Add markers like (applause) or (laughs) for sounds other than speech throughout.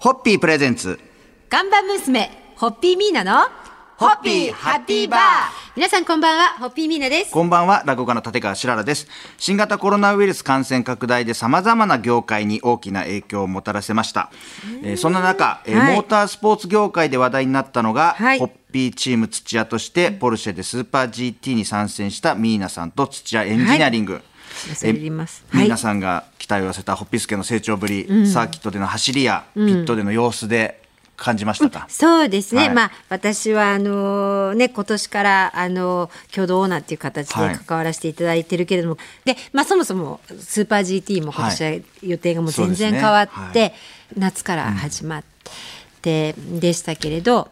ホッピープレゼンツ。看板娘、ホッピーミーナの、ホッピーハッピーバー皆さんこんばんは、ホッピーミーナです。こんばんは、落語家の立川しららです。新型コロナウイルス感染拡大で様々な業界に大きな影響をもたらせました。えーそんな中、えーはいモータースポーツ業界で話題になったのが、はいホッピーチーム土屋として、ポルシェでスーパー GT に参戦したミーナさんと土屋エンジニアリング。はい皆さんが期待を寄せたホッピースケの成長ぶり、サーキットでの走りや、ピットでの様子で感じましたか、そうですね、はい。まあ私はあのね今年からあの共同オーナーっていう形はい。で関わらせていただいてるけれども、でまあそもそもスーパー GT も今年は予定がもう全然変わって、そうですね。夏から始まって、でしたけれど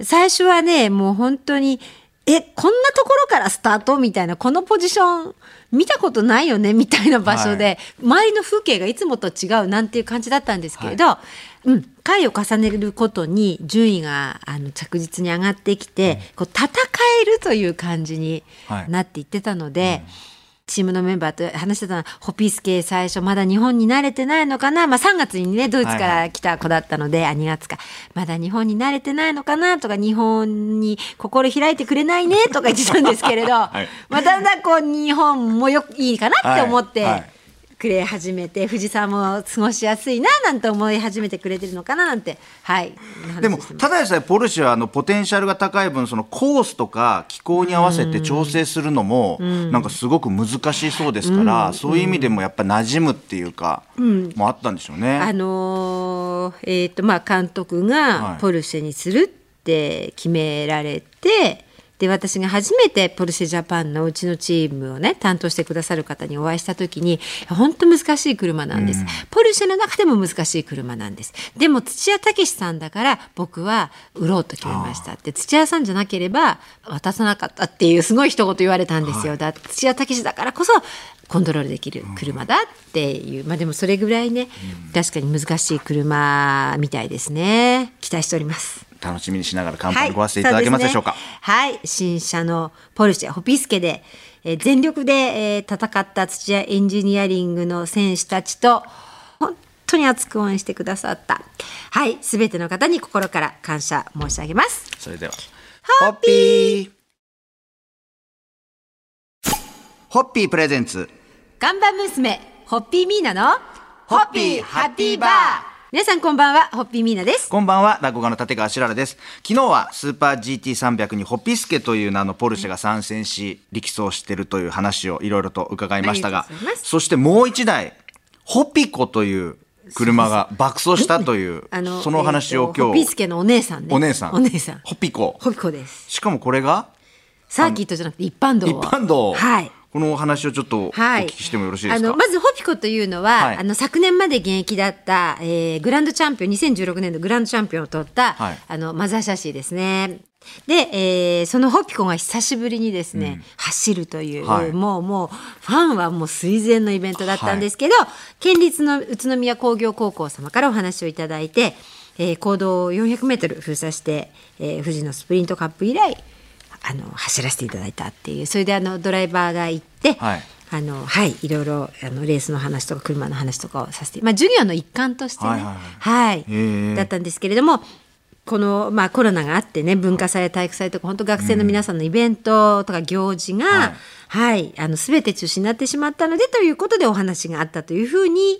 最初はねもう本当にえこんなところからスタートみたいなこのポジション見たことないよねみたいな場所で、周りの風景がいつもと違うなんていう感じだったんですけれど、うん、回を重ねることに順位があの着実に上がってきて、こう戦えるという感じにはいなっていってたので。チームのメンバーと話してたのはホピスケ最初まだ日本に慣れてないのかな、まあ、3月にねドイツから来た子だったので、あ2月か。まだ日本に慣れてないのかな？とか日本に心開いてくれないね？とか言ってたんですけれど、(laughs) い。まあ、だんだんこう日本もよいいかなって思って。はいはいくれ始めて藤沢も過ごしやすいななんて思い始めてくれてるのかななんて。はい。でもただでさえポルシェはあのポテンシャルが高い分そのコースとか気候に合わせて調整するのもなんかすごく難しそうですから、そういう意味でもやっぱ馴染むっていうか、もあったんでしょうね。あのーえーとまあ、監督はい。がポルシェにするって決められて、で私が初めてポルシェジャパンのうちのチームをね担当してくださる方にお会いした時に本当難しい車なんです、ポルシェの中でも難しい車なんです。でも土屋武さんだから僕は売ろうと決めました。って土屋さんじゃなければ渡さなかったっていうすごい一言言われたんですよ、だ土屋武だからこそコントロールできる車だっていう、まあでもそれぐらいね、確かに難しい車みたいですね。期待しております楽しみにしながら乾杯にごわせていただけますでしょうか？はい、ね。はい。新車のポルシェホピスケで、えー全力で、えー戦った土屋エンジニアリングの選手たちと本当に熱く応援してくださったはい。すべての方に心から感謝申し上げます。それではホッピー！ホッピープレゼンツ。看板娘ホッピーミーナのホッピーハッピーバー皆さんこんばんはホッピーミーナです。こんばんは、落語家の立川しららです。昨日はスーパー GT300 にホピスケという名のポルシェが参戦し、力走しているという話をいろいろと伺いましたががそしてもう一台、ホピコという車が爆走したという、(laughs) その話を今日、ピスケのお姉さんね。お姉さん、お姉さん。ホピコ。ホピコです。しかもこれがサーキットじゃなくて一般道を。一般道。はいこのお話をちょっとおはい、聞きしてもよろしいですか、あのまずホピコというのは、はい。あの昨年まで現役だった、えーグランドチャンピオン2016年のグランドチャンピオンを取った、はい。あのマザーシャシーですね。で、えーそのホピコが久しぶりにですね、走るという、はい。もうもうファンはもう垂涎のイベントだったんですけど、県立の宇都宮工業高校様からお話をいただいて、えー、行動を400メートル封鎖して、えー富士のスプリントカップ以来あの走らせていただいたっていうそれであのドライバーが行って、はい。あのはいいろいろあのレースの話とか車の話とかをさせてまあ授業の一環としてねはいはいはい。へえ。だったんですけれどもこの、まあ、コロナがあってね文化祭体育祭とか本当学生の皆さんのイベントとか行事が、はいあの全て中止になってしまったのでということでお話があったというふうに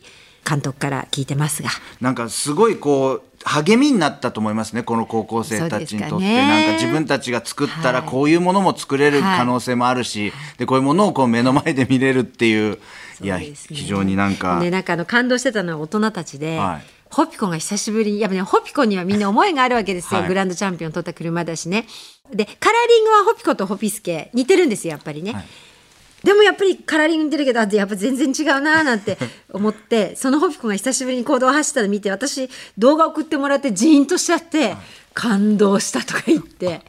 監督から聞いてますが。なんかすごいこう励みになったと思いますねこの高校生たちにとって、ねなんか自分たちが作ったらはい。こういうものも作れる可能性もあるし、でこういうものをこう目の前で見れるっていういや非常になんか、ね、なんかあの感動してたのは大人たちで、はい。ホピコが久しぶりにやっぱねホピコにはみんな思いがあるわけですよ、はい。グランドチャンピオン取った車だしね。でカラーリングはホピコとホピスケ似てるんですよやっぱりね、はいでもやっぱりカラーリング似てるけどあやっぱ全然違うなーなんて (laughs) 思ってそのホピコが久しぶりに行動を走ったの見て私動画送ってもらってジーンとしちゃって、感動したとか言って。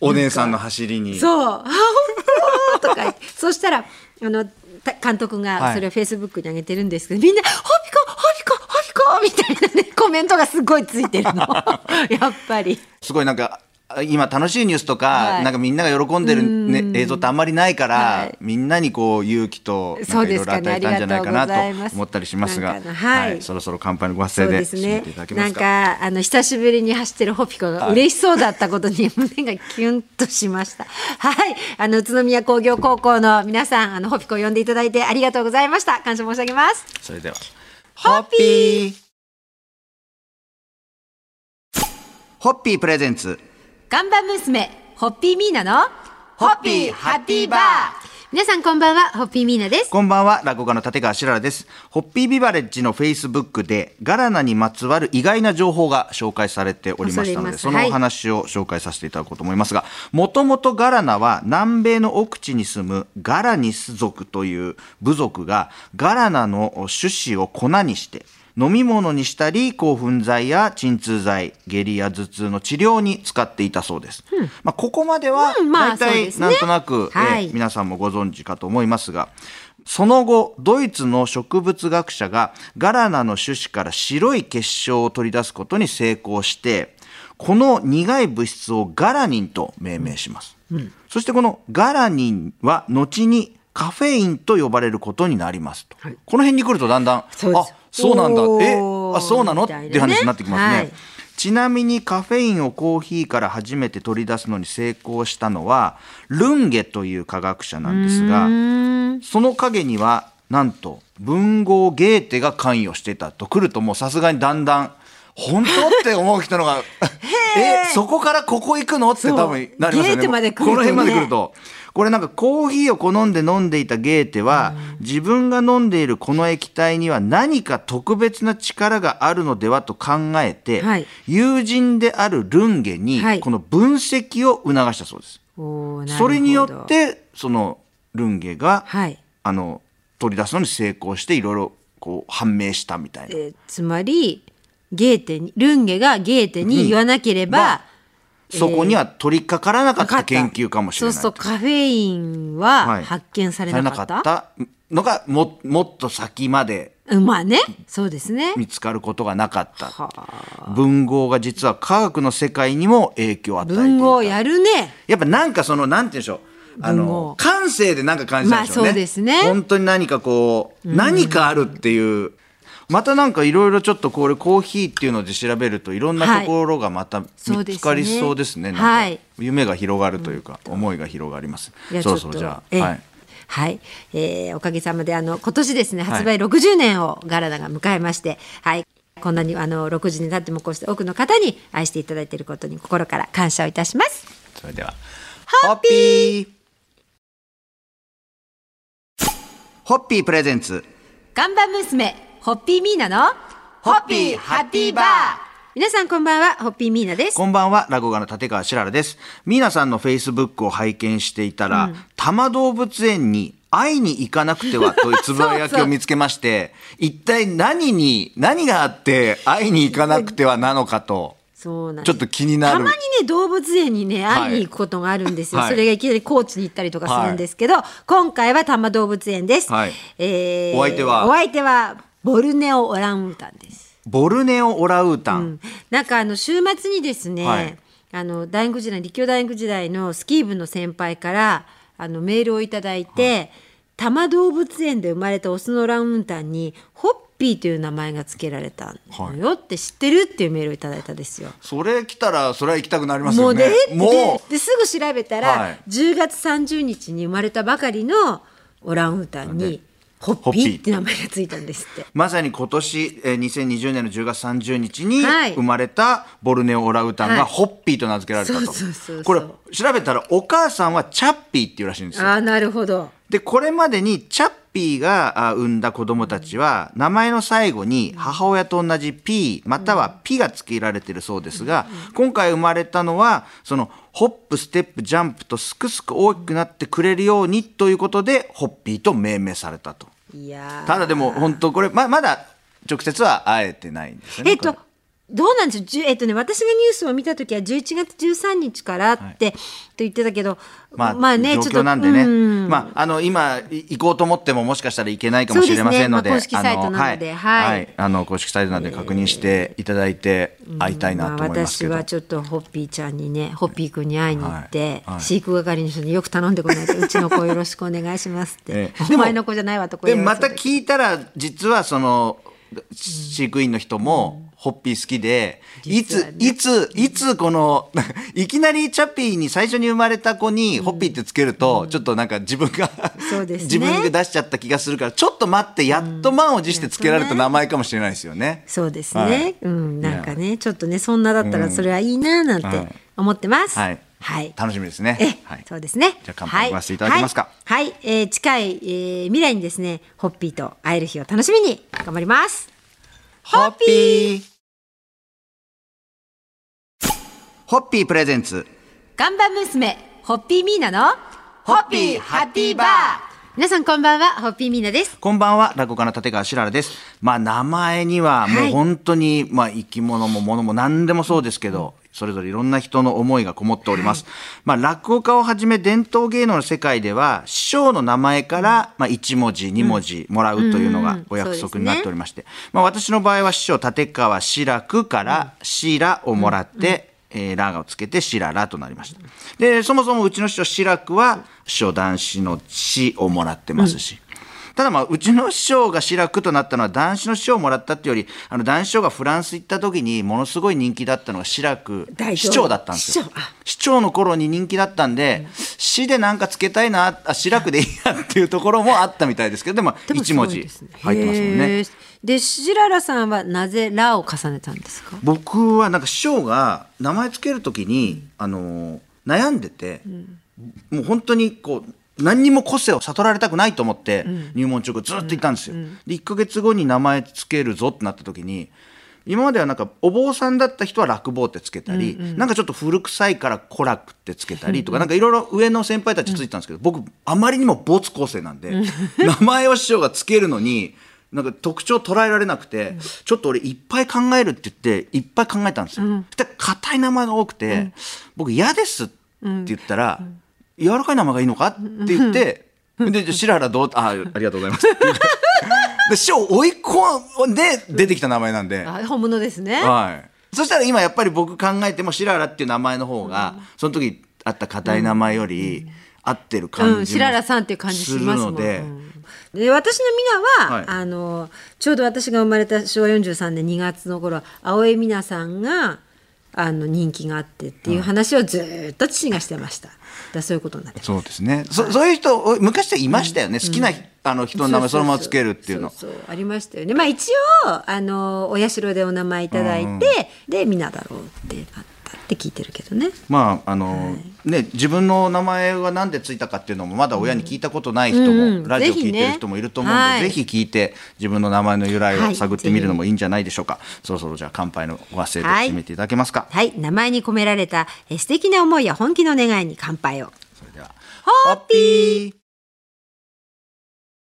お姉さんの走りにそう、あ、本当とか言って、(laughs) そしたら、あの、た監督はいがそれをフェイスブックに上げてるんですけど、みんな、ホピコ、ホピコ、ホピコみたいなね、コメントがすごいついてるの。(laughs) やっぱり。すごいなんか今楽しいニュースとか、はい。なんかみんなが喜んでる、ね、映像ってあんまりないから、はい。みんなにこう勇気となんそうかいろいろ与えたんじゃないかなありがとうございます。と思ったりしますが、なんかはい。そろそろ乾杯のご発そう声でですね。締めていただけまなん。かあの久しぶりに走ってるホピコが嬉しそうだったことに胸がキュンとしました。はい、あの宇都宮工業高校の皆さん、あのホピコを呼んでいただいてありがとうございました。感謝申し上げます。それでは、ホッピー。ホッピープレゼンツ看板娘、ホッピーミーナのホッピーハッピーバー皆さんこんばんは、ホッピーミーナです。こんばんは、落語家の立川しららです。ホッピービバレッジのフェイスブックで、ガラナにまつわる意外な情報が紹介されておりましたので、そのお話を紹介させていただこうと思いますが、もともとガラナは南米の奥地に住むガラニス族という部族が、ガラナの種子を粉にして、飲み物にしたり興奮剤や鎮痛剤下痢や頭痛の治療に使っていたそうです、まあ、ここまでは大体なんとなく、はい。えー皆さんもご存知かと思いますがその後ドイツの植物学者がガラナの種子から白い結晶を取り出すことに成功してこの苦い物質をガラニンと命名します、そしてこのガラニンは後にカフェインと呼ばれることになりますと、この辺に来るとだんだんあそうなんだ。えあそうなの、ね。っていう話になってきますね、はい。ちなみにカフェインをコーヒーから初めて取り出すのに成功したのはルンゲという科学者なんですがその陰にはなんと文豪ゲーテが関与していたと。来るともうさすがにだんだん本当？って思う人のがえそこからここ行くの？って多分なりますよね。ね。この辺まで来ると。これなんかコーヒーを好んで飲んでいたゲーテは、自分が飲んでいるこの液体には何か特別な力があるのではと考えて、はい。友人であるルンゲにはい。この分析を促したそうです。おーなるほど。それによってそのルンゲが、はい。あの取り出すのに成功していろいろこう判明したみたいな。えーつまりゲーテにルンゲがゲーテに言わなければ、まそこには取り掛からなかっなかったた研究かもしれない。そうするとカフェインははい。発見されなかった,、たのがももっと先までうんまあね。そうですね。見つかることがなかった。は文豪が実は科学の世界にも影響を与えていた。文豪やるね。やっぱなんかそのなんて言うんでしょう。あ文豪。の感性でなんか感じたんでしょうね,、まあそうですね。本当に何かこう、何かあるっていうまたなんかいろいろちょっとこれコーヒーっていうので調べるといろんなところがまた見つかりそうですね,、なんかはい夢が広がるというか、思いが広がります。そろちょっとそろじゃええ。あはい。はい、えーおかげさまであの今年ですね発売60年をガラダが迎えまして、はい、こんなにあの6時になってもこうして多くの方に愛していただいていることに心から感謝をいたします。それではホッピー。ホッピー。プレゼンツ。看板娘ホッピーミーナのホッピーハッピーバー。皆さんこんばんはホッピーミーナです。こんばんは、落語家の立川しららです。ミーナさんのフェイスブックを拝見していたら、多摩動物園に会いに行かなくてはという (laughs) つぶやきを見つけまして、一体何に、何があって会いに行かなくてはなのかと、そうなんちょっと気になる。たまにね動物園にね会いに行くことがあるんですよ、はい。それがいきなり高知に行ったりとかするんですけど、今回は多摩動物園です、はい。えーお相手は？お相手はボルネオオランウータンです。ボルネオオラウータン。なんかあの週末にですね、はい。あの大学時代立教大学時代のスキー部の先輩からあのメールをいただいて、多摩動物園で生まれたオスのオランウータンにホッピーという名前が付けられたのよって知ってるっていうメールをいただいたんですよ。それ来たら、それは行きたくなりますよもうでね。もでですぐ調べたら、はい。10月30日に生まれたばかりのオランウータンにホッピーって名前がついたんですって。まさに今年、えー2020年の10月30日にはい生まれたボルネオオラウータンはいがホッピーと名付けられたと。これ調べたらお母さんはチャッピーっていうらしいんですよ。ああなるほど。で、これまでにチャッピーがあ産んだ子供たちは、名前の最後に母親と同じ P またはピが付けられているそうですが、今回生まれたのは、そのホップ、ステップ、ジャンプとすくすく大きくなってくれるようにということで、ホッピーと命名されたと。いやーただでも本当これままだ直接は会えてないんですよね。えっとこどうなんでしょう？えっとね私がニュースを見た時は11月13日からって、と言ってたけどまあ、ね状ちょっと況なんでね、うん。まあ、あの今い行こうと思ってももしかしたらいけないかもしれませんので公式サイトなのであはい。はい。あの公式サイトなので確認していただいて会いたいなと思います私はちょっとホッピーちゃんにねホッピーくんに会いに行って、はい。はい。飼育係の人によく頼んでこないと (laughs) うちの子よろしくお願いしますって、ええ。お前の子じゃないわとこでまた聞いたら実はその飼育員の人もホッピー好きで、いついついつこのいきなりチャッピーに最初に生まれた子にホッピーってつけると、ちょっとなんか自分が自分で出しちゃった気がするからちょっと待ってやっと満を持してつけられた名前かもしれないですよね。そうですね、はいうんなんかねちょっとねそんなだったらそれはいいななんて思ってます、はい、はい楽しみですね。え、はい、そうですね。じゃあ乾杯はい行かせていただけますかはい、はいえー近い、えー未来にですね、ホッピーと会える日を楽しみに頑張ります。ホッピーホッピープレゼンツ看板娘、ホッピーミーナの、ホッピーハッピーバー皆さんこんばんは、ホッピーミーナです。こんばんは、落語家の立川しららです。まあ、名前にはもうはい本当に、まあ、生き物も物も何でもそうですけど、それぞれいろんな人の思いがこもっております。まあ、落語家をはじめ伝統芸能の世界では、師匠の名前から、まあ、1文字、2文字もらうというのがお約束になっておりまして、まあ、私の場合は師匠立川志らくから、シラをもらって、えーラーをつけてシララとなりました。で、そもそもうちの師匠志らくは、師匠男子の死をもらってますし、ただまあ、うちの師匠が志らくとなったのは男子の師匠をもらったっていうより、あの男子師匠がフランス行った時にものすごい人気だったのが志らく市長だったんですよ。市長の頃に人気だったんで、市でなんかつけたいな、あ、志らくでいいやっていうところもあったみたいですけど、でも一文字入ってますもんね。で、シララさんはなぜラを重ねたんですか？僕はなんか師匠が名前つけるときに、あのー悩んでて、もう本当にこう何にも個性を悟られたくないと思って、入門直後ずっといたんですよ。で1ヶ月後に名前つけるぞってなった時に今まではなんかお坊さんだった人は落坊ってつけたり、なんかちょっと古臭いから古楽ってつけたりとか、なんかいろいろ上の先輩たちついてたんですけど、僕あまりにも没個性なんで、名前を師匠がつけるのになんか特徴捉えられなくて、ちょっと俺いっぱい考えるって言っていっぱい考えたんですよ。そしたら硬い名前が多くて、僕嫌ですって言ったら、柔らかい名前がいいのかって言って、で、白原どう、あ、ありがとうございます。で、師匠追い込んで出てきた名前なんで。あ本物ですね。はい。そしたら今やっぱり僕考えても白原っていう名前の方が、その時あった硬い名前より合ってる感じもうん、白良さんっていう感じしますのでうんで私の皆は、はいあのちょうど私が生まれた昭和43年2月の頃青江美奈さんがあの人気があってっていう話をずーっと父がしてました。だそういうことになってそうですね。そそういう人、お昔はいましたよね。好きな、あの人の名前そのままつけるっていうの。そうありましたよね。まあ一応あのお社でお名前いただいて、でみなだろうってなったって聞いてるけどね。まああの、ね自分の名前がなんでついたかっていうのもまだ親に聞いたことない人も、うんうん。ラジオ聞いてる人もいると思うんで、はい。ぜひ聞いて自分の名前の由来はい。を探ってみるのもいいんじゃないでしょうか。そろそろじゃあ乾杯のご発声ではい。締めていただけますか？はい。名前に込められたえ素敵な思いや本気の願いに乾杯を。それではホッピー